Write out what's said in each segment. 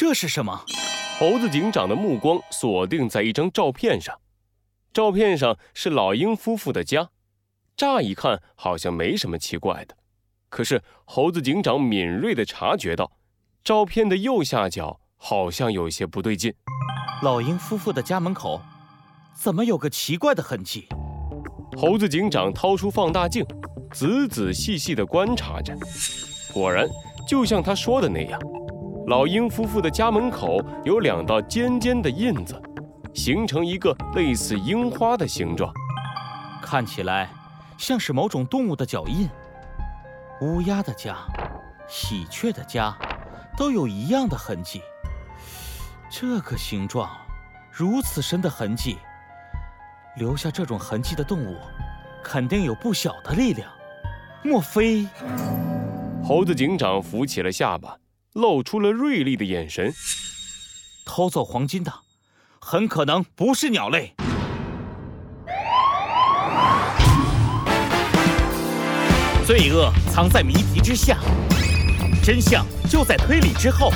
这是什么？猴子警长的目光锁定在一张照片上，照片上是老鹰夫妇的家，乍一看好像没什么奇怪的，可是猴子警长敏锐地察觉到，照片的右下角好像有些不对劲。老鹰夫妇的家门口，怎么有个奇怪的痕迹？猴子警长掏出放大镜，仔仔细细地观察着，果然就像他说的那样。老鹰夫妇的家门口有两道尖尖的印子，形成一个类似樱花的形状，看起来像是某种动物的脚印。乌鸦的家、喜鹊的家都有一样的痕迹。这个形状，如此深的痕迹，留下这种痕迹的动物，肯定有不小的力量。莫非？猴子警长扶起了下巴。露出了锐利的眼神。偷走黄金的，很可能不是鸟类。罪恶藏在谜题之下，真相就在推理之后。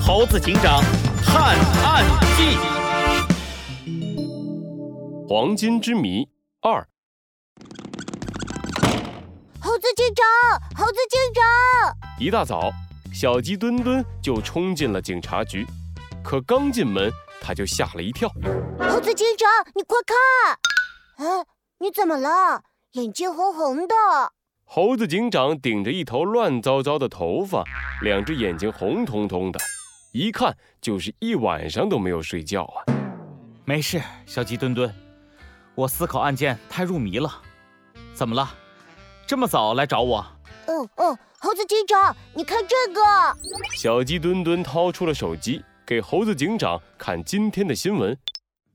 猴子警长探案记：黄金之谜二。猴子警长，猴子警长！一大早。小鸡墩墩就冲进了警察局，可刚进门，他就吓了一跳。猴子警长，你快看！哎，你怎么了？眼睛红红的。猴子警长顶着一头乱糟糟的头发，两只眼睛红彤彤的，一看就是一晚上都没有睡觉啊。没事，小鸡墩墩，我思考案件太入迷了。怎么了？这么早来找我？嗯嗯。猴子警长，你看这个！小鸡墩墩掏出了手机，给猴子警长看今天的新闻：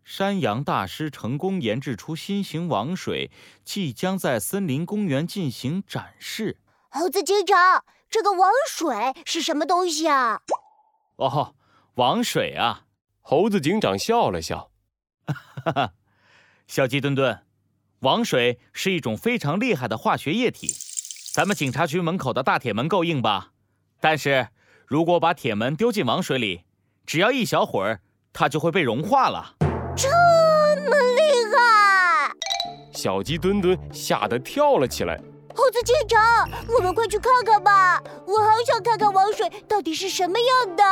山羊大师成功研制出新型王水，即将在森林公园进行展示。猴子警长，这个王水是什么东西啊？哦，王水啊！猴子警长笑了笑，哈哈，小鸡墩墩，王水是一种非常厉害的化学液体。咱们警察局门口的大铁门够硬吧？但是如果把铁门丢进王水里，只要一小会儿，它就会被融化了。这么厉害！小鸡墩墩吓得跳了起来。猴子警长，我们快去看看吧！我好想看看王水到底是什么样的。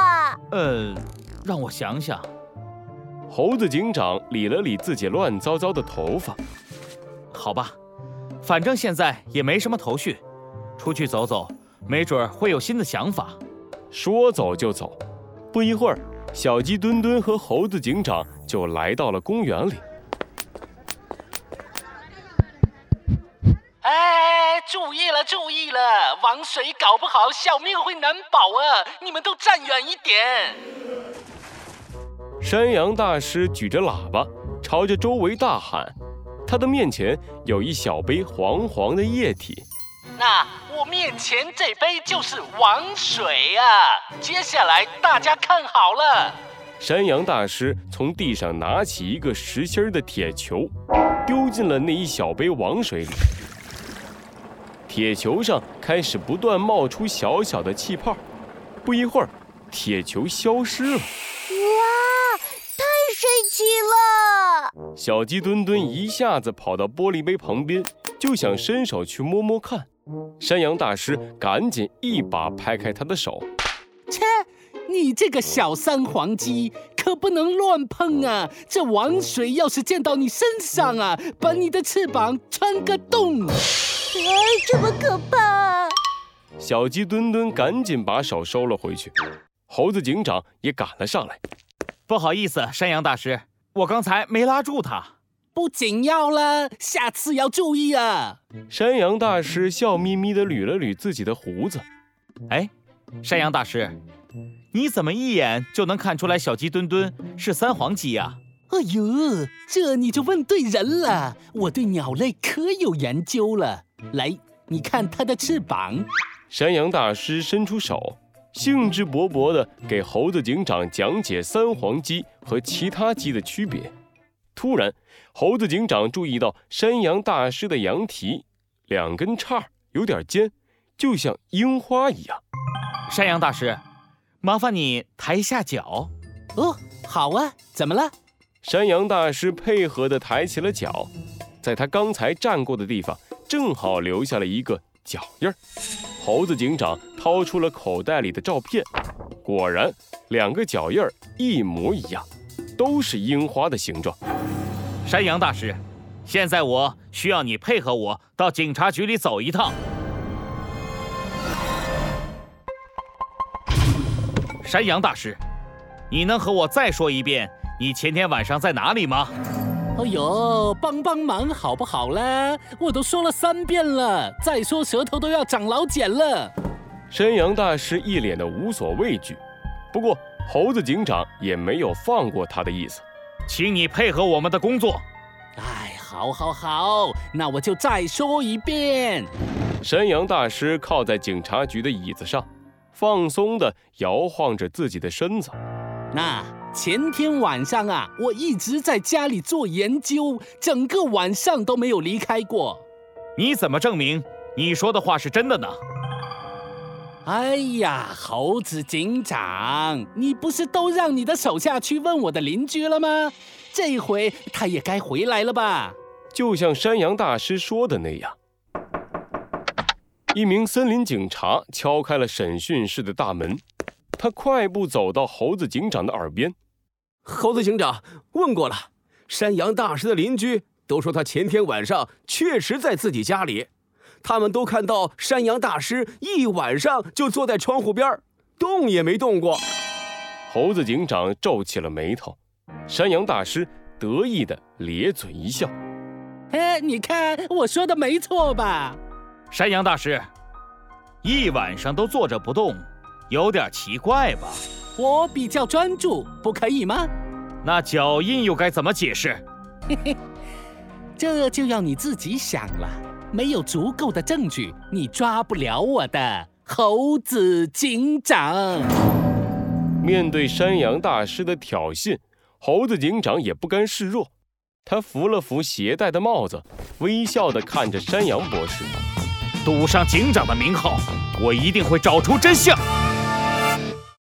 呃，让我想想。猴子警长理了理自己乱糟糟的头发。好吧，反正现在也没什么头绪。出去走走，没准会有新的想法。说走就走，不一会儿，小鸡墩墩和猴子警长就来到了公园里。哎，注意了，注意了，王水搞不好小命会难保啊！你们都站远一点。山羊大师举着喇叭，朝着周围大喊：“他的面前有一小杯黄黄的液体。”那我面前这杯就是王水啊！接下来大家看好了，山羊大师从地上拿起一个实心的铁球，丢进了那一小杯王水里。铁球上开始不断冒出小小的气泡，不一会儿，铁球消失了。哇，太神奇了！小鸡墩墩一下子跑到玻璃杯旁边，就想伸手去摸摸看。山羊大师赶紧一把拍开他的手，切！你这个小三黄鸡可不能乱碰啊！这王水要是溅到你身上啊，把你的翅膀穿个洞！哎，这么可怕！小鸡墩墩赶紧把手收了回去，猴子警长也赶了上来。不好意思，山羊大师，我刚才没拉住他。不紧要了，下次要注意啊！山羊大师笑眯眯地捋了捋自己的胡子。哎，山羊大师，你怎么一眼就能看出来小鸡墩墩是三黄鸡呀？哎呦，这你就问对人了，我对鸟类可有研究了。来，你看它的翅膀。山羊大师伸出手，兴致勃勃地给猴子警长讲解三黄鸡和其他鸡的区别。突然，猴子警长注意到山羊大师的羊蹄两根叉有点尖，就像樱花一样。山羊大师，麻烦你抬一下脚。哦，好啊，怎么了？山羊大师配合地抬起了脚，在他刚才站过的地方，正好留下了一个脚印儿。猴子警长掏出了口袋里的照片，果然，两个脚印儿一模一样，都是樱花的形状。山羊大师，现在我需要你配合我到警察局里走一趟。山羊大师，你能和我再说一遍你前天晚上在哪里吗？哎呦，帮帮忙好不好啦？我都说了三遍了，再说舌头都要长老茧了。山羊大师一脸的无所畏惧，不过猴子警长也没有放过他的意思。请你配合我们的工作。哎，好，好，好，那我就再说一遍。山羊大师靠在警察局的椅子上，放松地摇晃着自己的身子。那前天晚上啊，我一直在家里做研究，整个晚上都没有离开过。你怎么证明你说的话是真的呢？哎呀，猴子警长，你不是都让你的手下去问我的邻居了吗？这回他也该回来了吧？就像山羊大师说的那样，一名森林警察敲开了审讯室的大门，他快步走到猴子警长的耳边。猴子警长问过了，山羊大师的邻居都说他前天晚上确实在自己家里。他们都看到山羊大师一晚上就坐在窗户边动也没动过。猴子警长皱起了眉头，山羊大师得意的咧嘴一笑：“哎，你看我说的没错吧？”山羊大师，一晚上都坐着不动，有点奇怪吧？我比较专注，不可以吗？那脚印又该怎么解释？嘿嘿，这就要你自己想了。没有足够的证据，你抓不了我的猴子警长。面对山羊大师的挑衅，猴子警长也不甘示弱。他扶了扶携带的帽子，微笑地看着山羊博士，赌上警长的名号，我一定会找出真相。